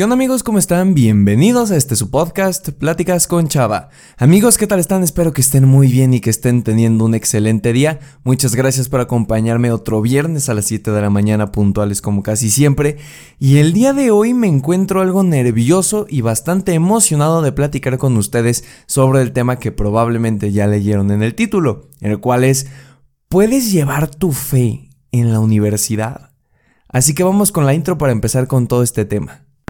¿Qué amigos? ¿Cómo están? Bienvenidos a este su podcast, Pláticas con Chava. Amigos, ¿qué tal están? Espero que estén muy bien y que estén teniendo un excelente día. Muchas gracias por acompañarme otro viernes a las 7 de la mañana puntuales como casi siempre. Y el día de hoy me encuentro algo nervioso y bastante emocionado de platicar con ustedes sobre el tema que probablemente ya leyeron en el título, el cual es ¿Puedes llevar tu fe en la universidad? Así que vamos con la intro para empezar con todo este tema.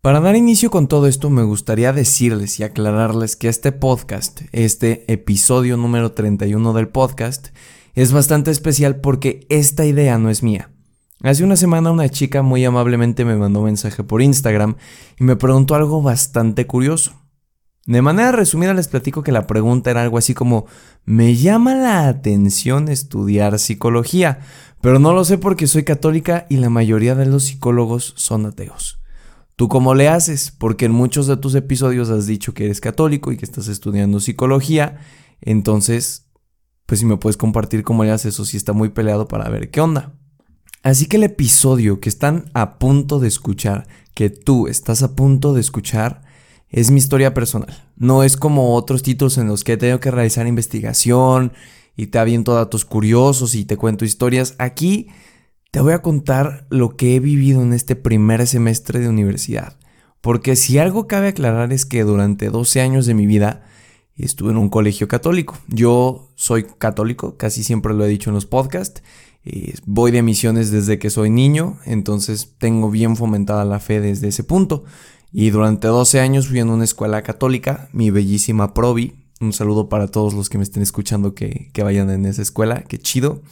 Para dar inicio con todo esto me gustaría decirles y aclararles que este podcast, este episodio número 31 del podcast, es bastante especial porque esta idea no es mía. Hace una semana una chica muy amablemente me mandó un mensaje por Instagram y me preguntó algo bastante curioso. De manera resumida les platico que la pregunta era algo así como, me llama la atención estudiar psicología, pero no lo sé porque soy católica y la mayoría de los psicólogos son ateos. ¿Tú cómo le haces? Porque en muchos de tus episodios has dicho que eres católico y que estás estudiando psicología. Entonces, pues si me puedes compartir cómo le haces o si está muy peleado para ver qué onda. Así que el episodio que están a punto de escuchar, que tú estás a punto de escuchar, es mi historia personal. No es como otros títulos en los que tengo que realizar investigación y te aviento datos curiosos y te cuento historias. Aquí te voy a contar lo que he vivido en este primer semestre de universidad. Porque si algo cabe aclarar es que durante 12 años de mi vida estuve en un colegio católico. Yo soy católico, casi siempre lo he dicho en los podcasts. Eh, voy de misiones desde que soy niño, entonces tengo bien fomentada la fe desde ese punto. Y durante 12 años fui en una escuela católica, mi bellísima Provi. Un saludo para todos los que me estén escuchando que, que vayan en esa escuela, qué chido.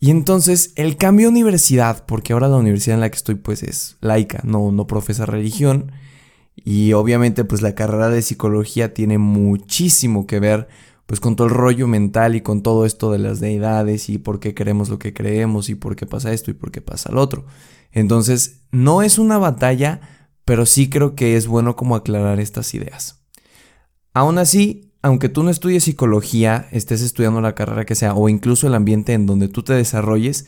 Y entonces el cambio de universidad, porque ahora la universidad en la que estoy pues es laica, no, no profesa religión. Y obviamente pues la carrera de psicología tiene muchísimo que ver pues con todo el rollo mental y con todo esto de las deidades y por qué creemos lo que creemos y por qué pasa esto y por qué pasa lo otro. Entonces no es una batalla, pero sí creo que es bueno como aclarar estas ideas. Aún así, aunque tú no estudies psicología, estés estudiando la carrera que sea o incluso el ambiente en donde tú te desarrolles,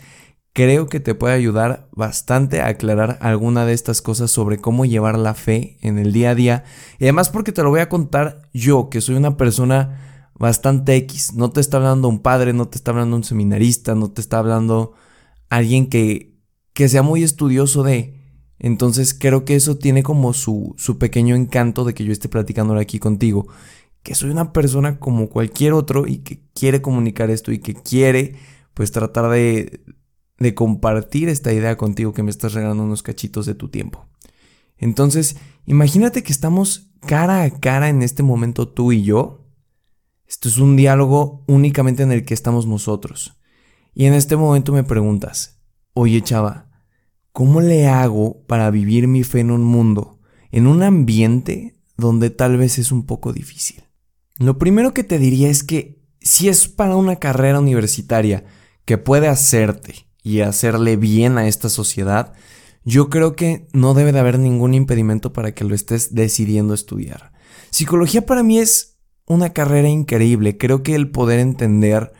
creo que te puede ayudar bastante a aclarar alguna de estas cosas sobre cómo llevar la fe en el día a día. Y además porque te lo voy a contar yo, que soy una persona bastante X. No te está hablando un padre, no te está hablando un seminarista, no te está hablando alguien que, que sea muy estudioso de... Entonces creo que eso tiene como su, su pequeño encanto de que yo esté platicando aquí contigo que soy una persona como cualquier otro y que quiere comunicar esto y que quiere pues tratar de, de compartir esta idea contigo que me estás regalando unos cachitos de tu tiempo. Entonces, imagínate que estamos cara a cara en este momento tú y yo. Esto es un diálogo únicamente en el que estamos nosotros. Y en este momento me preguntas, oye chava, ¿cómo le hago para vivir mi fe en un mundo, en un ambiente donde tal vez es un poco difícil? Lo primero que te diría es que si es para una carrera universitaria que puede hacerte y hacerle bien a esta sociedad, yo creo que no debe de haber ningún impedimento para que lo estés decidiendo estudiar. Psicología para mí es una carrera increíble. Creo que el poder entender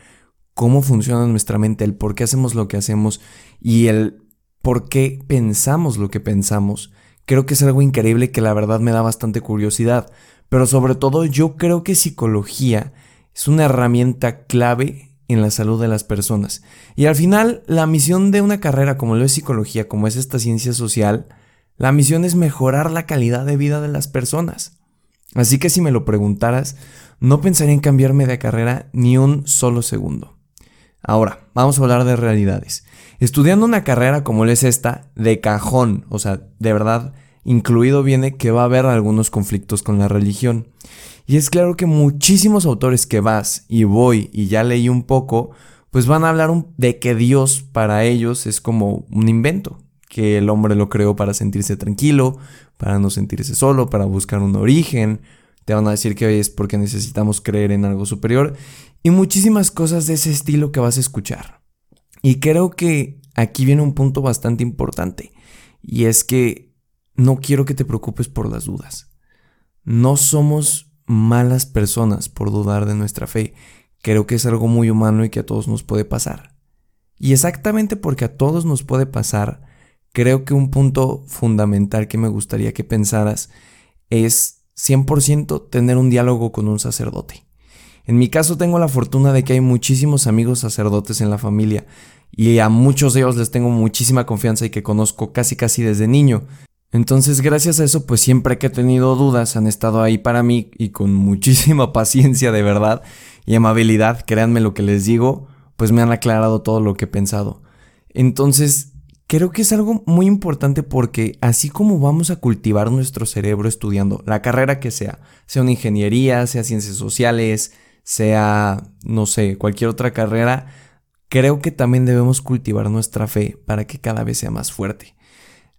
cómo funciona nuestra mente, el por qué hacemos lo que hacemos y el por qué pensamos lo que pensamos, creo que es algo increíble que la verdad me da bastante curiosidad. Pero sobre todo yo creo que psicología es una herramienta clave en la salud de las personas. Y al final, la misión de una carrera como lo es psicología, como es esta ciencia social, la misión es mejorar la calidad de vida de las personas. Así que si me lo preguntaras, no pensaría en cambiarme de carrera ni un solo segundo. Ahora, vamos a hablar de realidades. Estudiando una carrera como lo es esta, de cajón, o sea, de verdad, incluido viene que va a haber algunos conflictos con la religión. Y es claro que muchísimos autores que vas y voy y ya leí un poco, pues van a hablar de que Dios para ellos es como un invento, que el hombre lo creó para sentirse tranquilo, para no sentirse solo, para buscar un origen. Te van a decir que es porque necesitamos creer en algo superior y muchísimas cosas de ese estilo que vas a escuchar. Y creo que aquí viene un punto bastante importante y es que no quiero que te preocupes por las dudas. No somos malas personas por dudar de nuestra fe. Creo que es algo muy humano y que a todos nos puede pasar. Y exactamente porque a todos nos puede pasar, creo que un punto fundamental que me gustaría que pensaras es 100% tener un diálogo con un sacerdote. En mi caso tengo la fortuna de que hay muchísimos amigos sacerdotes en la familia y a muchos de ellos les tengo muchísima confianza y que conozco casi casi desde niño. Entonces gracias a eso pues siempre que he tenido dudas han estado ahí para mí y con muchísima paciencia de verdad y amabilidad, créanme lo que les digo, pues me han aclarado todo lo que he pensado. Entonces Creo que es algo muy importante porque así como vamos a cultivar nuestro cerebro estudiando la carrera que sea, sea una ingeniería, sea ciencias sociales, sea, no sé, cualquier otra carrera, creo que también debemos cultivar nuestra fe para que cada vez sea más fuerte.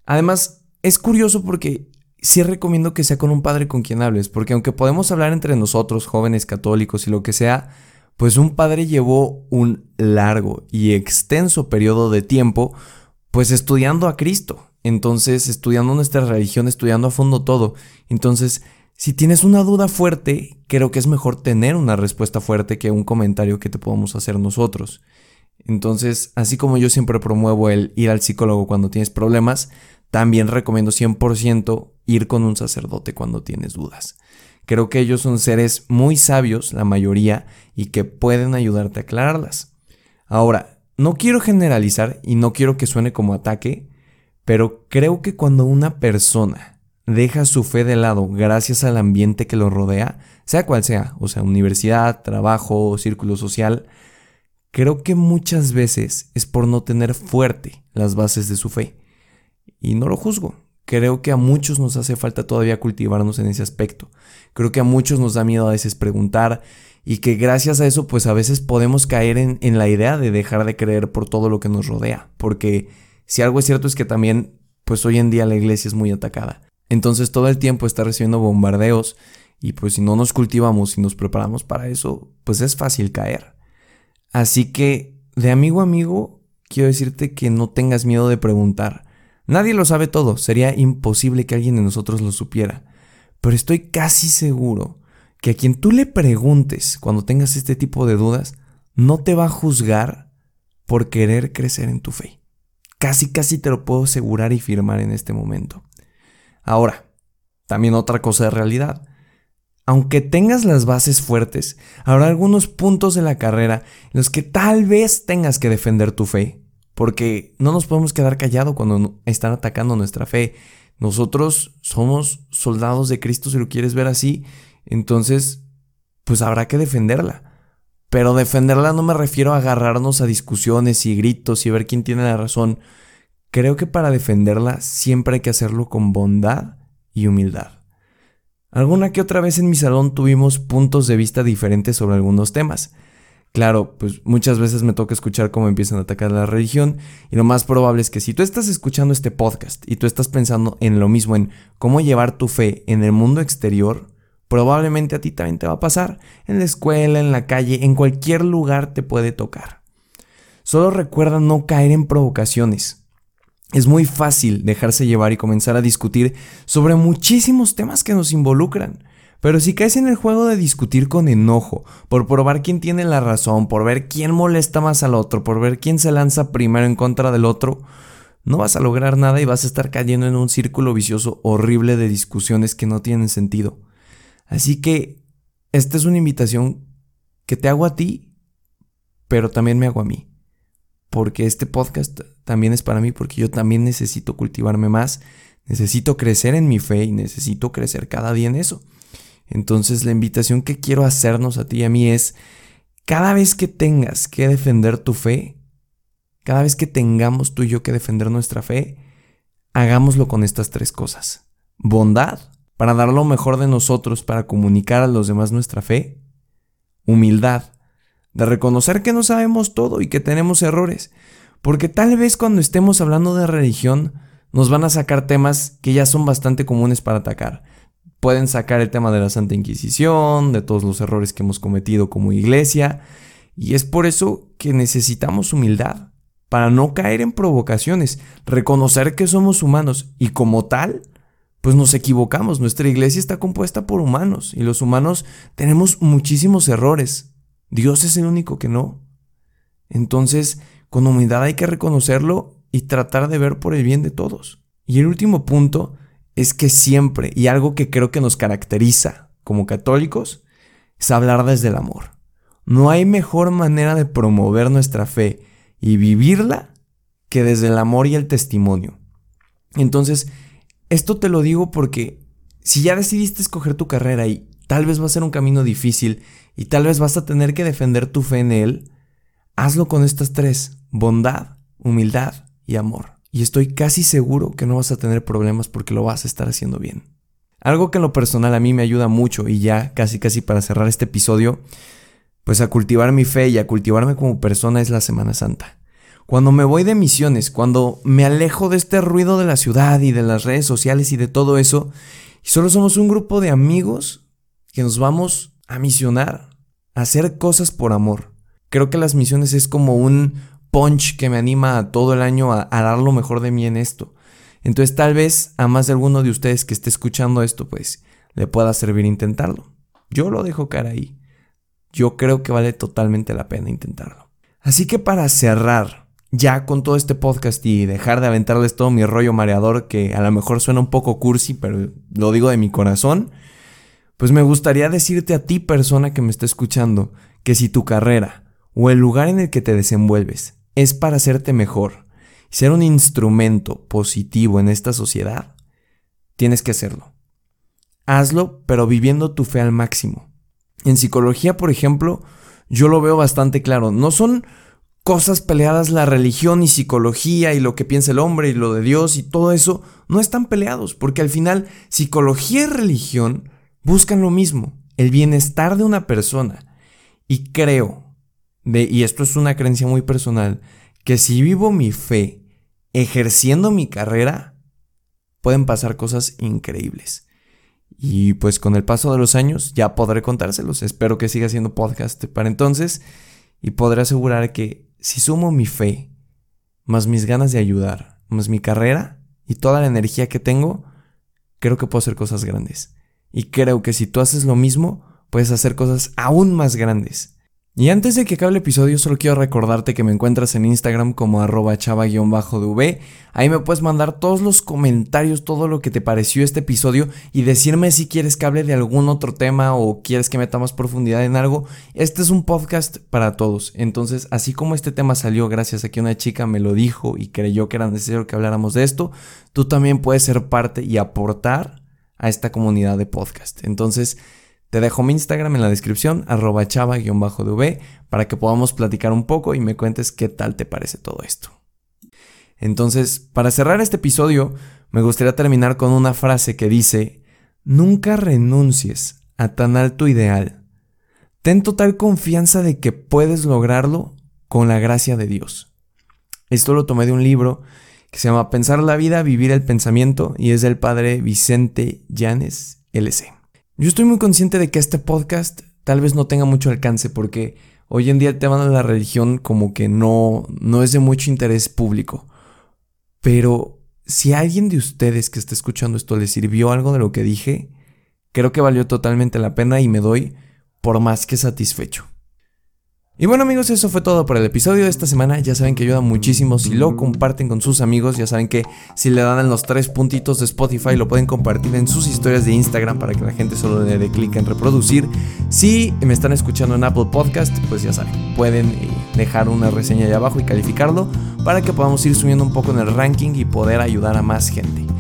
Además, es curioso porque sí recomiendo que sea con un padre con quien hables, porque aunque podemos hablar entre nosotros, jóvenes católicos y lo que sea, pues un padre llevó un largo y extenso periodo de tiempo pues estudiando a Cristo. Entonces, estudiando nuestra religión, estudiando a fondo todo. Entonces, si tienes una duda fuerte, creo que es mejor tener una respuesta fuerte que un comentario que te podamos hacer nosotros. Entonces, así como yo siempre promuevo el ir al psicólogo cuando tienes problemas, también recomiendo 100% ir con un sacerdote cuando tienes dudas. Creo que ellos son seres muy sabios, la mayoría, y que pueden ayudarte a aclararlas. Ahora, no quiero generalizar y no quiero que suene como ataque, pero creo que cuando una persona deja su fe de lado gracias al ambiente que lo rodea, sea cual sea, o sea, universidad, trabajo, círculo social, creo que muchas veces es por no tener fuerte las bases de su fe. Y no lo juzgo. Creo que a muchos nos hace falta todavía cultivarnos en ese aspecto. Creo que a muchos nos da miedo a veces preguntar y que gracias a eso pues a veces podemos caer en, en, la idea de dejar de creer por todo lo que nos rodea, porque si algo es cierto es que también pues hoy en día la iglesia es muy atacada, entonces todo el tiempo está recibiendo bombardeos y pues si no nos cultivamos y nos preparamos para eso, pues es fácil caer. Así que de amigo a amigo quiero decirte que no tengas miedo de preguntar. Nadie lo sabe todo, sería imposible que alguien de nosotros lo supiera, pero estoy casi seguro que a quien tú le preguntes cuando tengas este tipo de dudas, no te va a juzgar por querer crecer en tu fe. Casi, casi te lo puedo asegurar y firmar en este momento. Ahora, también otra cosa de realidad. Aunque tengas las bases fuertes, habrá algunos puntos de la carrera en los que tal vez tengas que defender tu fe, porque no nos podemos quedar callados cuando están atacando nuestra fe. Nosotros somos soldados de Cristo, si lo quieres ver así, entonces, pues habrá que defenderla. Pero defenderla no me refiero a agarrarnos a discusiones y gritos y ver quién tiene la razón. Creo que para defenderla siempre hay que hacerlo con bondad y humildad. Alguna que otra vez en mi salón tuvimos puntos de vista diferentes sobre algunos temas. Claro, pues muchas veces me toca escuchar cómo empiezan a atacar la religión y lo más probable es que si tú estás escuchando este podcast y tú estás pensando en lo mismo, en cómo llevar tu fe en el mundo exterior, Probablemente a ti también te va a pasar. En la escuela, en la calle, en cualquier lugar te puede tocar. Solo recuerda no caer en provocaciones. Es muy fácil dejarse llevar y comenzar a discutir sobre muchísimos temas que nos involucran. Pero si caes en el juego de discutir con enojo, por probar quién tiene la razón, por ver quién molesta más al otro, por ver quién se lanza primero en contra del otro, no vas a lograr nada y vas a estar cayendo en un círculo vicioso horrible de discusiones que no tienen sentido. Así que esta es una invitación que te hago a ti, pero también me hago a mí. Porque este podcast también es para mí, porque yo también necesito cultivarme más, necesito crecer en mi fe y necesito crecer cada día en eso. Entonces la invitación que quiero hacernos a ti y a mí es, cada vez que tengas que defender tu fe, cada vez que tengamos tú y yo que defender nuestra fe, hagámoslo con estas tres cosas. Bondad, para dar lo mejor de nosotros para comunicar a los demás nuestra fe. Humildad, de reconocer que no sabemos todo y que tenemos errores, Porque tal vez cuando estemos hablando de religión nos van a sacar temas que ya son bastante comunes para atacar. Pueden sacar el tema de la Santa Inquisición, de todos los errores que hemos cometido como iglesia, y es por eso que necesitamos humildad, para no caer en provocaciones, reconocer que somos humanos y como tal, pues nos equivocamos. Nuestra iglesia está compuesta por humanos y los humanos tenemos muchísimos errores. Dios es el único que no. Entonces, con humildad hay que reconocerlo y tratar de ver por el bien de todos. Y el último punto es que siempre, y algo que creo que nos caracteriza como católicos, es hablar desde el amor. No hay mejor manera de promover nuestra fe y vivirla que desde el amor y el testimonio. Entonces, esto te lo digo porque si ya decidiste escoger tu carrera y tal vez va a ser un camino difícil y tal vez vas a tener que defender tu fe en él, hazlo con estas tres, bondad, humildad y amor. Y estoy casi seguro que no vas a tener problemas porque lo vas a estar haciendo bien. Algo que en lo personal a mí me ayuda mucho y ya casi casi para cerrar este episodio, pues a cultivar mi fe y a cultivarme como persona es la Semana Santa. Cuando me voy de misiones, cuando me alejo de este ruido de la ciudad y de las redes sociales y de todo eso, y solo somos un grupo de amigos que nos vamos a misionar, a hacer cosas por amor. Creo que las misiones es como un punch que me anima todo el año a, a dar lo mejor de mí en esto. Entonces tal vez a más de alguno de ustedes que esté escuchando esto, pues le pueda servir intentarlo. Yo lo dejo cara ahí. Yo creo que vale totalmente la pena intentarlo. Así que para cerrar ya con todo este podcast y dejar de aventarles todo mi rollo mareador que a lo mejor suena un poco cursi, pero lo digo de mi corazón, pues me gustaría decirte a ti persona que me está escuchando que si tu carrera o el lugar en el que te desenvuelves es para hacerte mejor, ser un instrumento positivo en esta sociedad, tienes que hacerlo. Hazlo, pero viviendo tu fe al máximo. En psicología, por ejemplo, yo lo veo bastante claro. No son cosas peleadas la religión y psicología y lo que piensa el hombre y lo de Dios y todo eso no están peleados, porque al final psicología y religión buscan lo mismo, el bienestar de una persona. Y creo, y esto es una creencia muy personal, que si vivo mi fe ejerciendo mi carrera, pueden pasar cosas increíbles. Y pues con el paso de los años ya podré contárselos. Espero que siga siendo podcast para entonces y podré asegurar que si sumo mi fe, más mis ganas de ayudar, más mi carrera y toda la energía que tengo, creo que puedo hacer cosas grandes. Y creo que si tú haces lo mismo, puedes hacer cosas aún más grandes. Y antes de que acabe el episodio, solo quiero recordarte que me encuentras en Instagram como arroba chava-dv. Ahí me puedes mandar todos los comentarios, todo lo que te pareció este episodio y decirme si quieres que hable de algún otro tema o quieres que meta más profundidad en algo. Este es un podcast para todos. Entonces, así como este tema salió gracias a que una chica me lo dijo y creyó que era necesario que habláramos de esto, tú también puedes ser parte y aportar a esta comunidad de podcast. Entonces, te dejo mi Instagram en la descripción, arroba chava-dv, para que podamos platicar un poco y me cuentes qué tal te parece todo esto. Entonces, para cerrar este episodio, me gustaría terminar con una frase que dice, nunca renuncies a tan alto ideal. Ten total confianza de que puedes lograrlo con la gracia de Dios. Esto lo tomé de un libro que se llama Pensar la vida, vivir el pensamiento y es del padre Vicente Llanes, LC. Yo estoy muy consciente de que este podcast tal vez no tenga mucho alcance porque hoy en día el tema de la religión como que no, no es de mucho interés público. Pero si a alguien de ustedes que está escuchando esto le sirvió algo de lo que dije, creo que valió totalmente la pena y me doy por más que satisfecho. Y bueno amigos, eso fue todo por el episodio de esta semana. Ya saben que ayuda muchísimo si lo comparten con sus amigos. Ya saben que si le dan los tres puntitos de Spotify lo pueden compartir en sus historias de Instagram para que la gente solo le dé clic en reproducir. Si me están escuchando en Apple Podcast, pues ya saben, pueden eh, dejar una reseña ahí abajo y calificarlo para que podamos ir subiendo un poco en el ranking y poder ayudar a más gente.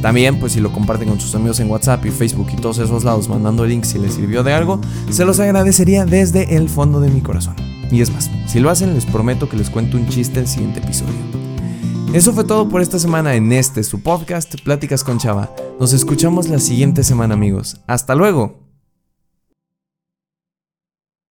También, pues si lo comparten con sus amigos en WhatsApp y Facebook y todos esos lados mandando links si les sirvió de algo, se los agradecería desde el fondo de mi corazón. Y es más, si lo hacen les prometo que les cuento un chiste el siguiente episodio. Eso fue todo por esta semana en este su podcast Pláticas con Chava. Nos escuchamos la siguiente semana amigos. Hasta luego.